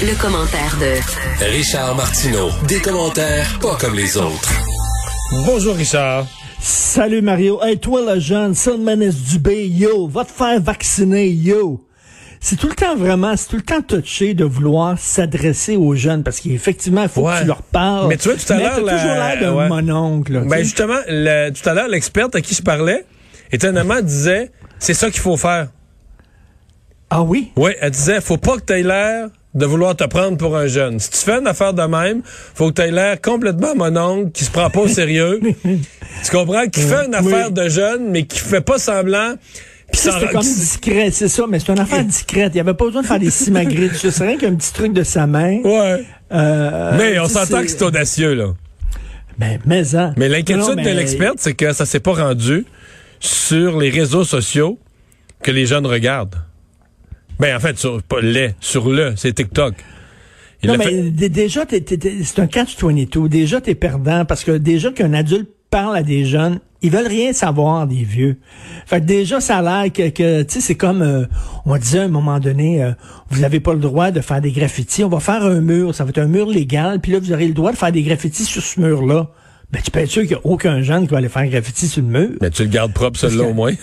Le commentaire de Richard Martineau. Des commentaires pas comme les autres. Bonjour Richard. Salut Mario. Hey, toi le jeune, Salmanes Dubé, yo, va te faire vacciner, yo. C'est tout le temps vraiment, c'est tout le temps touché de vouloir s'adresser aux jeunes parce qu'effectivement, il faut Ouais. que tu leur parles. Mais tu vois, tout à l'heure, la- toujours l'air d'un ouais. mononcle. là, Ben justement, le- tout à l'heure, l'experte à qui je parlais, étonnamment, disait c'est ça qu'il faut faire. Ah oui? Oui, elle disait faut pas que tu aies l'air de vouloir te prendre pour un jeune. Si tu fais une affaire de même, faut que tu aies l'air complètement mononcle, qui se prend pas au sérieux. tu comprends? Qui fait une Oui. affaire de jeune, mais qui fait pas semblant. Puis Ça, C'était comme discret, c'est ça, mais c'est une affaire discrète. Il n'y avait pas besoin de faire des simagrées. C'est rien qu'un petit truc de sa main. Ouais. Euh, mais on sais, s'entend que c'est audacieux, là. Ben, mais, hein. Mais l'inquiétude mais- de l'experte, c'est que ça s'est pas rendu sur les réseaux sociaux que les jeunes regardent. Ben, en fait, sur, pas les, sur le, c'est TikTok. Il Non, mais fait- déjà, t'es- c'est un catch-22. Déjà, t'es perdant parce que déjà qu'un adulte parle à des jeunes, ils veulent rien savoir des vieux. Fait que déjà, ça a l'air que, que, tu sais, c'est comme, euh, on disait à un moment donné, euh, vous n'avez pas le droit de faire des graffitis, on va faire un mur, ça va être un mur légal, puis là, vous aurez le droit de faire des graffitis sur ce mur-là. Ben, tu peux être sûr qu'il n'y a aucun jeune qui va aller faire un graffiti sur le mur. Mais tu le gardes propre, celui-là, que- au moins.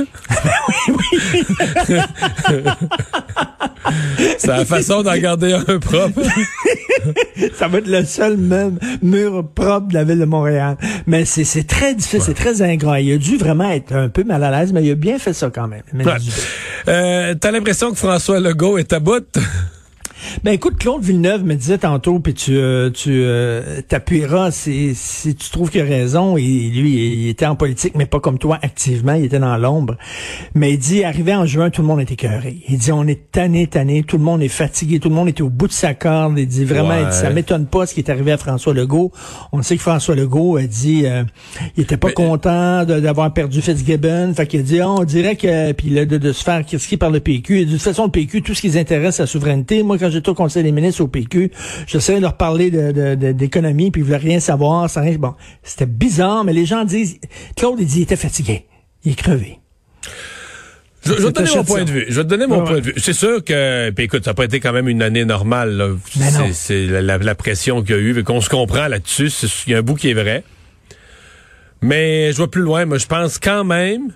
c'est la façon d'en garder un propre. Ça va être le seul même mur propre de la ville de Montréal. Mais c'est très difficile, c'est très ingrat. Il a dû vraiment être un peu mal à l'aise, mais il a bien fait ça quand même. Ouais. Euh, T'as l'impression que François Legault est à bout? Ben écoute, Claude Villeneuve me disait tantôt, puis tu euh, tu euh, t'appuieras si, si tu trouves qu'il a raison. Et lui, il était en politique, mais pas comme toi activement. Il était dans l'ombre. Mais il dit, arrivé en juin, tout le monde était écœuré. Il dit, on est tanné, tanné. Tout le monde est fatigué. Tout le monde était au bout de sa corde. Il dit vraiment, il dit, ça Ouais. m'étonne pas ce qui est arrivé à François Legault. On sait que François Legault a dit, euh, il était pas Mais- content d'avoir perdu Fitzgibbon. Fait qu'il a dit, on dirait que, puis de, de se faire critiquer par le PQ. Il dit, de toute façon, le PQ, tout ce qui les intéresse, c'est la souveraineté. Moi, quand j'étais au Conseil des ministres au PQ, j'essayais de leur parler de- de- de- d'économie, puis ils voulaient rien savoir. Ça. Bon, c'était bizarre, mais les gens disent, Claude, il dit, il était fatigué. Il est crevé. Je, je vais te donner mon point de vue. Je vais te donner mon Ouais, point de vue. C'est sûr que, puis écoute, ça n'a pas été quand même une année normale. non. C'est- la, pression qu'il y a eu, qu'on se comprend là-dessus. Il y a un bout qui est vrai. Mais je vois plus loin. Moi, je pense quand même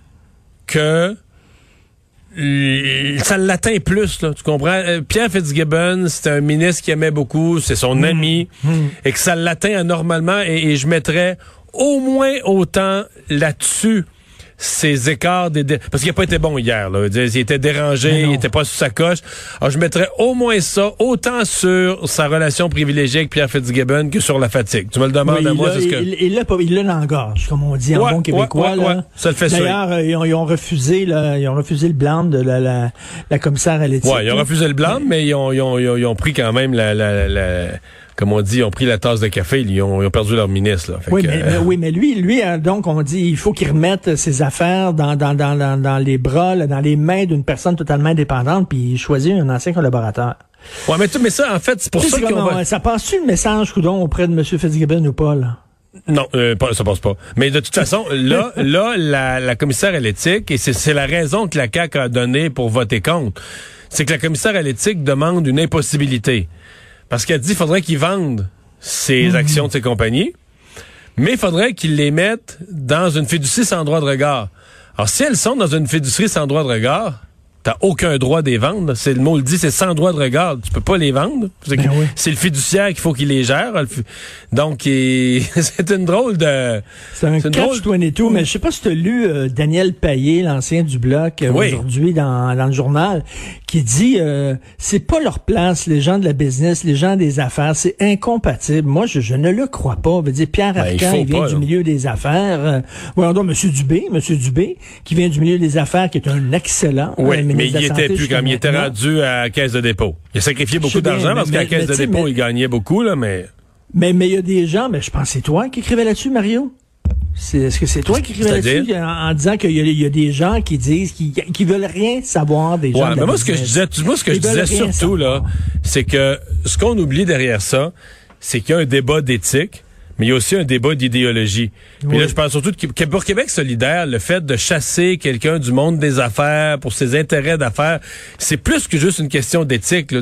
que ça l'atteint plus, là, tu comprends? Euh, Pierre Fitzgibbon, c'était un ministre qui aimait beaucoup, c'est son ami, et que ça l'atteint anormalement, et, et je mettrais au moins autant là-dessus ces écarts des dé- parce qu'il a pas été bon hier là. Il était dérangé, Mais il était pas sous sa coche. Alors je mettrais au moins ça autant sur sa relation privilégiée avec Pierre Fitzgibbon que sur la fatigue. Tu me le demandes Oui, à il moi, l'a- c'est ce que il- il l'a pas- il l'a dans la gorge, comme on dit en Ouais, bon québécois. ouais, là. ouais, ouais. Ça le fait. D'ailleurs, euh, ils, ont, ils ont refusé, là, ils ont refusé le blâme de la, la, la commissaire à l'éthique. Ouais, ils ont refusé le blanc, mais ils ont, ils ont, ils ont, ils ont pris quand même la, la, la- comme on dit, ils ont pris la tasse de café, ils ont, ils ont perdu leur ministre. Là. Fait Oui que, mais, euh, mais- oui, mais lui, lui, hein, donc, on dit, il faut qu'il remette ses affaires dans, dans, dans, dans, dans les bras, là, dans les mains d'une personne totalement indépendante, puis il choisit un ancien collaborateur. ouais, mais, mais ça, en fait, c'est pour ça qu'on va... ça passe-tu le message, coudon, auprès de M. Fitzgibbon ou pas, là? Non, euh, ça passe pas. Mais de toute façon, là, là, la, la commissaire à l'éthique, et c'est c'est la raison que la CAQ a donnée pour voter contre, c'est que la commissaire à l'éthique demande une impossibilité. Parce qu'elle dit qu'il faudrait qu'ils vendent ses actions de ses compagnies, mais il faudrait qu'ils les mettent dans une fiducie sans droit de regard. Alors, si elles sont dans une fiducie sans droit de regard, t'as aucun droit de les vendre. C'est le mot le dit, c'est sans droit de regard. Tu peux pas les vendre. C'est Ben oui. le fiduciaire qu'il faut qu'il les gère. Donc, c'est une drôle de... C'est un une drôle- catch-22, mais je sais pas si tu as lu euh, Daniel Payet, l'ancien du Bloc, euh, Oui. aujourd'hui dans, dans le journal, qui dit euh, c'est pas leur place, les gens de la business, les gens des affaires, c'est incompatible. Moi, je, je ne le crois pas. Veut dire, Pierre Ben, il Arcan, faut il, vient pas, du là. milieu des affaires. Euh, voyons donc, M. Dubé, M. Dubé, qui vient du milieu des affaires, qui est un excellent Oui, euh, mais il était plus comme il était rendu à la caisse de dépôt. Il a sacrifié beaucoup d'argent parce qu'à la caisse de dépôt, il gagnait beaucoup, là, mais... Mais mais il y a des gens, mais je pense que c'est toi qui écrivais là-dessus, Mario. C'est- Est-ce que c'est toi qui écrivais là-dessus en, en disant qu'il y, a- il y a des gens qui disent qui, qui veulent rien savoir des gens Ouais, de mais moi, ce que je disais, tu- moi, ce que je Ils disais surtout, là, c'est que ce qu'on oublie derrière ça, c'est qu'il y a un débat d'éthique, mais il y a aussi un débat d'idéologie. Puis Oui. là, je parle surtout Qué- pour Québec solidaire, le fait de chasser quelqu'un du monde des affaires pour ses intérêts d'affaires, c'est plus que juste une question d'éthique.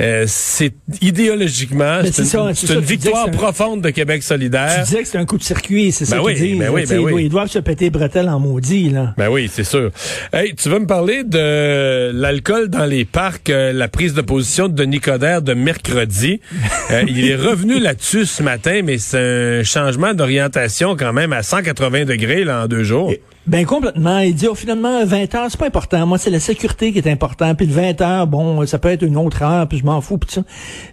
euh, c'est idéologiquement, c'est une, ça, ça, tu victoire que un- profonde de Québec Tu solidaire. disais que c'est un coup de circuit, c'est ça Ben oui, qu'ils disent. ben oui, Tu ben oui. Ils doivent se péter les bretelles en maudit, là. Ben oui, c'est sûr. Hey, tu veux me parler de l'alcool dans les parcs, euh, la prise de position de Denis Coderre de mercredi? Euh, il est revenu là-dessus ce matin, mais c'est un changement d'orientation quand même à 180 degrés là, en deux jours. Ben complètement. Il dit oh, finalement 20 heures, c'est pas important. Moi, c'est la sécurité qui est important. Puis le 20 heures, bon, ça peut être une autre heure, puis je m'en fous, puis ça.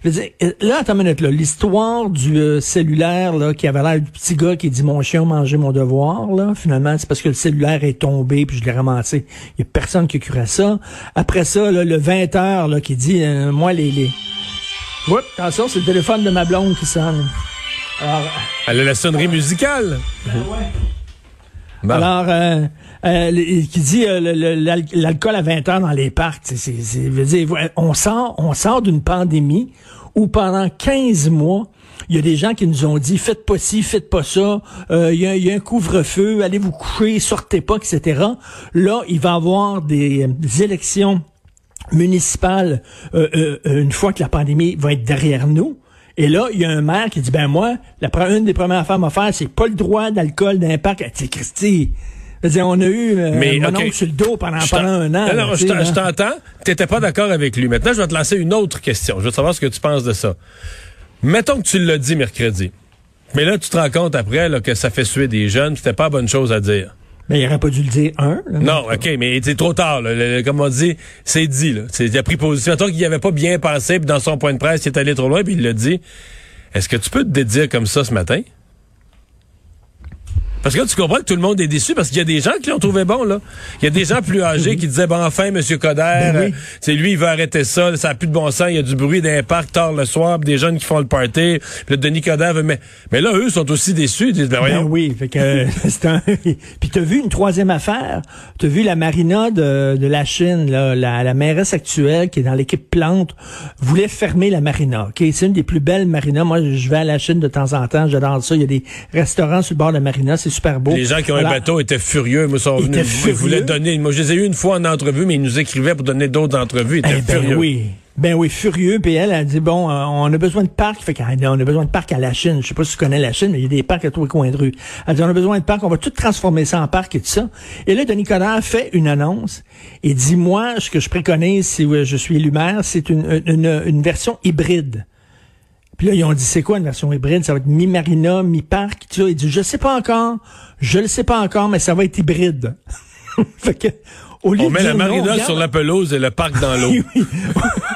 Je veux dire, euh, là, attends une là. L'histoire du euh, cellulaire, là, qui avait l'air du petit gars qui dit mon chien manger mon devoir, là, finalement, c'est parce que le cellulaire est tombé, puis je l'ai ramassé. Il y a personne qui a à ça. Après ça, là, le 20 heures, là, qui dit euh, moi les les. Oups, attention, c'est le téléphone de ma blonde qui sonne. Alors, Elle a la sonnerie musicale. Bon. Alors, euh, euh, qui dit euh, l'alcool à 20 heures dans les parcs, c'est, veut dire, on sort, on sort d'une pandémie où pendant 15 mois, il y a des gens qui nous ont dit faites pas ci, faites pas ça, euh, il y, y a un couvre-feu, allez vous coucher, sortez pas, etc. Là, il va y avoir des, des élections municipales euh, euh, une fois que la pandémie va être derrière nous. Et là, il y a un maire qui dit, ben moi, la, une des premières affaires à faire, c'est pas le droit d'alcool dans un parc. Sais, Christy, dire, on a eu euh, Mais, mon oncle sur le dos pendant, pendant un an. Non, je t'entends. T'étais pas d'accord avec lui. Maintenant, je vais te lancer une autre question. Je veux savoir ce que tu penses de ça. Mettons que tu l'as dit mercredi. Mais là, tu te rends compte après là, que ça fait suer des jeunes, c'était pas bonne chose à dire. Ben, il aurait pas dû le dire, un. là. Non, OK, mais c'est trop tard. là. Comme on dit, c'est dit. Là. Il a pris position. Mettons qu'il avait pas bien pensé, puis dans son point de presse, il est allé trop loin, puis il l'a dit. Est-ce que tu peux te dédire comme ça ce matin? Parce que là, tu comprends que tout le monde est déçu parce qu'il y a des gens qui l'ont trouvé bon, là. Il y a des gens plus âgés qui disaient, bon, enfin, M. Coder, Ben oui. euh, c'est lui, il veut arrêter ça, ça n'a plus de bon sens, il y a du bruit d'un parc tard le soir, puis des jeunes qui font le party, puis là, Denis Coder veut, mais, mais là, eux sont aussi déçus, ils disent, ben, Ben oui, fait que euh, c'est un. Puis t'as vu une troisième affaire? T'as vu la marina de, de la Chine, là, la, la mairesse actuelle qui est dans l'équipe Plante voulait fermer la marina. Ok, c'est une des plus belles marinas. Moi, je vais à la Chine de temps en temps, j'adore ça. Il y a des restaurants sur le bord de la marina, c'est super beau. Les gens qui ont Alors, un bateau étaient furieux. Moi, sont Ils venus, ils voulaient donner. Moi, je les ai eu une fois en entrevue, mais ils nous écrivaient pour donner d'autres entrevues. Ils étaient Eh ben furieux. oui. Ben oui, furieux. Puis elle a dit, bon, euh, on a besoin de parcs. Fait on a besoin de parcs à la Chine. Je sais pas si tu connais la Chine, mais il y a des parcs à tous les coins de rue. Elle dit, on a besoin de parcs. On va tout transformer ça en parc et tout ça. Et là, Denis Coderre fait une annonce et dit, moi, ce que je préconise, si je suis élu maire, c'est une, une, une version hybride. Puis là, ils ont dit, c'est quoi une version hybride? Ça va être mi-marina, mi-parc. Tu vois, il dit, je sais pas encore. Je le sais pas encore, mais ça va être hybride. fait que, au lieu On de met dire la non, marina sur la pelouse et le parc dans l'eau.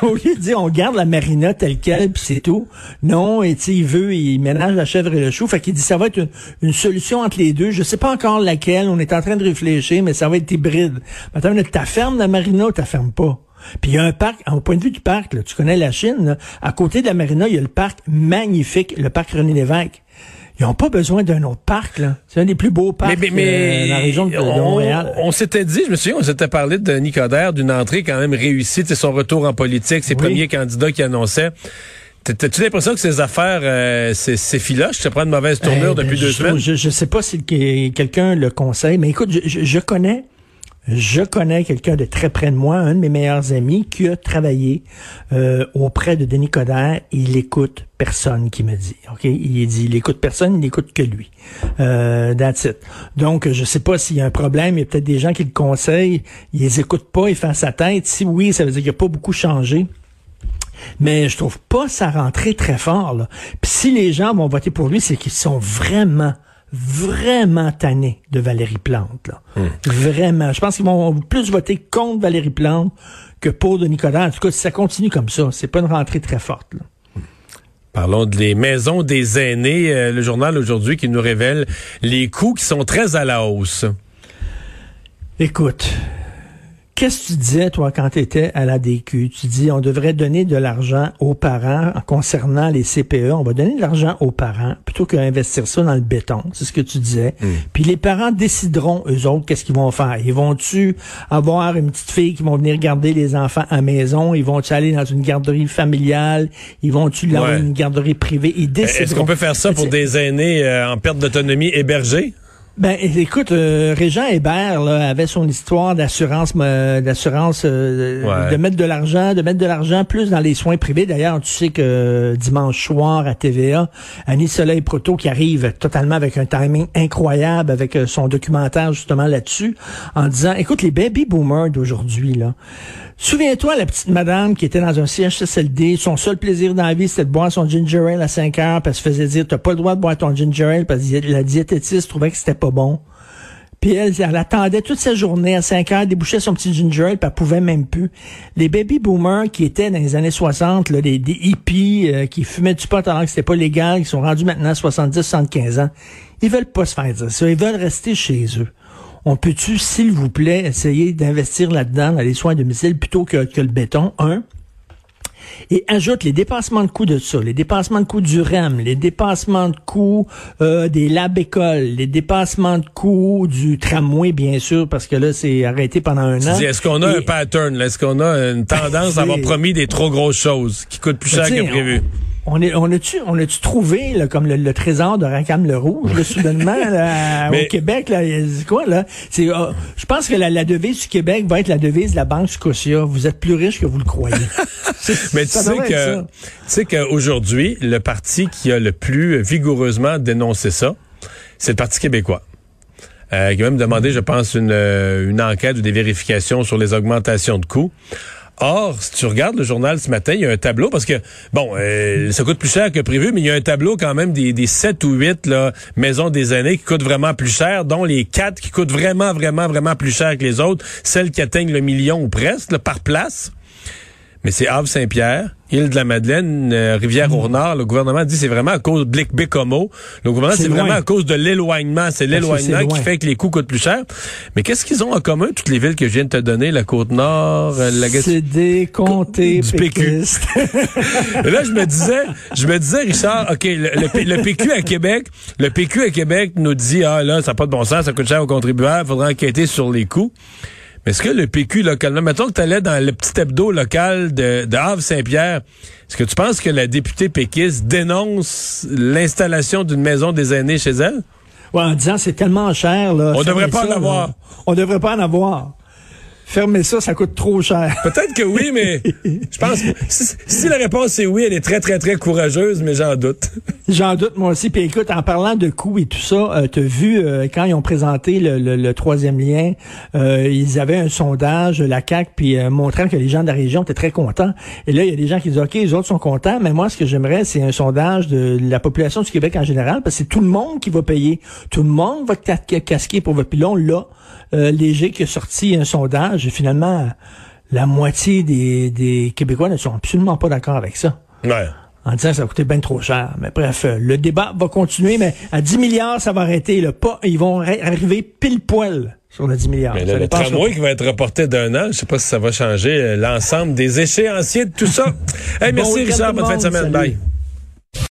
Au lieu de dire on garde la marina telle quelle puis c'est tout. Non, et tu sais, il veut, il ménage la chèvre et le chou. Fait qu'il dit ça va être une, une solution entre les deux. Je sais pas encore laquelle. On est en train de réfléchir, mais ça va être hybride. Minute, t'as ferme la marina ou t'as ferme pas? Puis il y a un parc, au point de vue du parc, là, tu connais la Chine, là, à côté de la marina, il y a le parc magnifique, le parc René Lévesque. Ils n'ont pas besoin d'un autre parc, là. C'est un des plus beaux parcs Mais, mais, mais euh, dans la région de, de on, Montréal. on s'était dit, je me souviens, on s'était parlé de Nicodère, d'une entrée quand même réussie, son retour en politique, ses Oui. premiers candidats qui annonçaient. T'as- T'as-tu l'impression que ces affaires, euh, c'est c'est filoche, ça prend une mauvaise tournure Eh ben, depuis deux je, semaines? Je, je sais pas si que- quelqu'un le conseille, mais écoute, je, je- je connais, je connais quelqu'un de très près de moi, un de mes meilleurs amis, qui a travaillé euh, auprès de Denis Coderre. Il écoute personne qui me dit. Ok, il dit, il écoute personne, il n'écoute que lui. Euh, that's. Donc, je sais pas s'il y a un problème. Il y a peut-être des gens qui le conseillent. Ils les écoutent pas, ils font sa tête. Si oui, ça veut dire qu'il n'a pas beaucoup changé. Mais je trouve pas sa rentrée très fort. Là. Puis si les gens vont voter pour lui, c'est qu'ils sont vraiment, vraiment tannés de Valérie Plante. Là. Vraiment. Je pense qu'ils vont plus voter contre Valérie Plante que pour Denis Coderre. En tout cas, si ça continue comme ça, c'est pas une rentrée très forte. Là. Parlons des maisons des aînés. Euh, le journal aujourd'hui qui nous révèle les coûts qui sont très à la hausse. Écoute, Qu'est-ce que tu disais, toi, quand tu étais à la DQ? Tu dis, on devrait donner de l'argent aux parents en concernant les CPE. On va donner de l'argent aux parents plutôt qu'investir ça dans le béton. C'est ce que tu disais. Hmm. Puis les parents décideront, eux autres, qu'est-ce qu'ils vont faire. Ils vont-tu avoir une petite fille qui vont venir garder les enfants à maison? Ils vont-tu aller dans une garderie familiale? Ils vont-tu Ouais. une garderie privée? Ils décideront. Est-ce qu'on peut faire ça pour des aînés euh, en perte d'autonomie hébergés? Ben, écoute, euh, Régent Hébert là, avait son histoire d'assurance, euh, d'assurance, euh, Ouais. de mettre de l'argent, de mettre de l'argent plus dans les soins privés. D'ailleurs, tu sais que euh, dimanche soir à TVA, Annie Soleil Proto qui arrive totalement avec un timing incroyable avec euh, son documentaire justement là-dessus, en disant, écoute, les baby boomers d'aujourd'hui là. Souviens-toi la petite madame qui était dans un CHSLD, son seul plaisir dans la vie, c'était de boire son ginger ale à 5 heures, parce qu'elle se faisait dire, t'as pas le droit de boire ton ginger ale, parce que la diététiste trouvait que c'était pas bon. Puis elle, attendait toute sa journée à 5 heures, débouchait son petit ginger ale, puis pouvait même plus. Les baby boomers qui étaient dans les années 60, là, des, hippies euh, qui fumaient du pot alors que c'était pas légal, qui sont rendus maintenant à 70, 75 ans, ils veulent pas se faire dire ça. Ils veulent rester chez eux. On peut-tu, s'il vous plaît, essayer d'investir là-dedans, dans les soins à domicile, plutôt que, que le béton, un? Et ajoute les dépassements de coûts de ça, les dépassements de coûts du REM, les dépassements de coûts euh, des lab écoles, les dépassements de coûts du tramway, bien sûr, parce que là, c'est arrêté pendant un Tu an. Est-ce qu'on a Et- un pattern? Est-ce qu'on a une tendance à avoir promis des trop grosses choses qui coûtent plus cher Tu sais, que prévu? On, est, on a-tu, on a-tu trouvé là, comme le, le trésor de Racam le Rouge, là, soudainement, là, Mais- au Québec, là, quoi, là? C'est, euh, je pense que la, la devise du Québec va être la devise de la Banque Scotia. Vous êtes plus riche que vous le croyez. Mais tu sais que, tu sais qu'aujourd'hui, le parti qui a le plus vigoureusement dénoncé ça, c'est le Parti québécois. Euh, qui a même demandé, je pense, une, euh, une enquête ou des vérifications sur les augmentations de coûts. Or, si tu regardes le journal ce matin, il y a un tableau parce que, bon, euh, ça coûte plus cher que prévu, mais il y a un tableau quand même des, des 7 ou 8 là, maisons des années qui coûtent vraiment plus cher, dont les 4 qui coûtent vraiment, vraiment, vraiment plus cher que les autres, celles qui atteignent le million ou presque, là, par place. Mais c'est Havre-Saint-Pierre, île de la Madeleine, euh, Rivière-au-Nord. Le gouvernement dit que c'est vraiment à cause de Bécomo. Le gouvernement, C'est vraiment à cause de l'éloignement. C'est l'éloignement c'est qui fait que les coûts coûtent plus cher. Mais qu'est-ce qu'ils ont en commun, toutes les villes que je viens de te donner, la Côte-Nord, euh, la C'est des comtés Du PQ. Et là, je me disais, je me disais, Richard, OK, le, le P- le PQ à Québec, le PQ à Québec nous dit, ah là, ça n'a pas de bon sens, ça coûte cher aux contribuables, faudra enquêter sur les coûts. Mais est-ce que le PQ localement, mettons que tu allais dans le petit hebdo local de, de Havre-Saint-Pierre, est-ce que tu penses que la députée péquiste dénonce l'installation d'une maison des aînés chez elle? Ouais, en disant c'est tellement cher. Là, On devrait pas ça, en avoir. là. On devrait pas en avoir. Fermez ça, ça coûte trop cher. Peut-être que oui, mais je pense que si, si la réponse est oui, elle est très, très, très courageuse, mais j'en doute. J'en doute moi aussi. Puis écoute, en parlant de coûts et tout ça, euh, t'as vu euh, quand ils ont présenté le, le- le troisième lien, euh, ils avaient un sondage, la CAC, puis euh, montrant que les gens de la région étaient très contents. Et là, il y a des gens qui disent ok, les autres sont contents, mais moi, ce que j'aimerais, c'est un sondage de la population du Québec en général, parce que c'est tout le monde qui va payer, tout le monde va ca- ca- casquer pour votre pilon. Là, euh, léger qui a sorti un sondage, et finalement, la moitié des, des Québécois ne sont absolument pas d'accord avec ça Ouais. En disant que ça va coûter bien trop cher. Mais bref, euh, le débat va continuer, mais à 10 milliards, ça va arrêter. Là. Pas, ils vont arriver pile poil sur le 10 milliards. Mais là, le tramway qui va être reporté d'un an, je sais pas si ça va changer euh, l'ensemble des échéanciers de tout ça. hey, merci Richard, le bonne fin de semaine. salut. Bye.